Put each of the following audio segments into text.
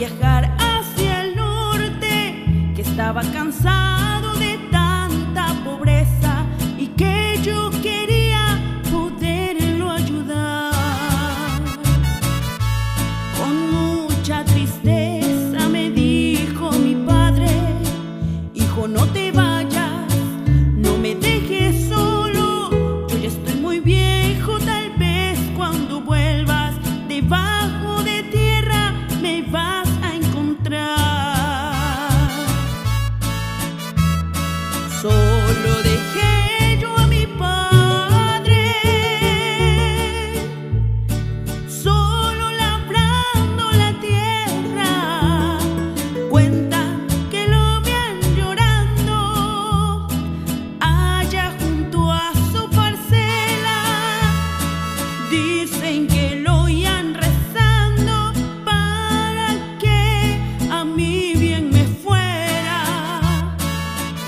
viajar hacia el norte, que estaba cansado de tanta pobreza y que yo quería poderlo ayudar. Con mucha tristeza me dijo mi padre, hijo no te vayas,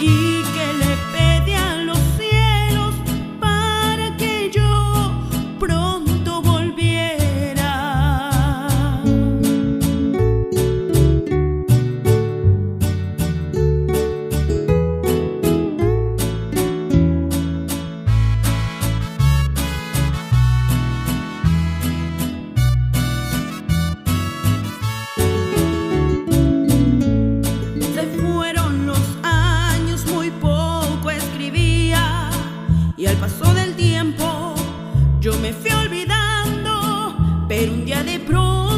eat. el paso del tiempo yo me fui olvidando, pero un día de pronto.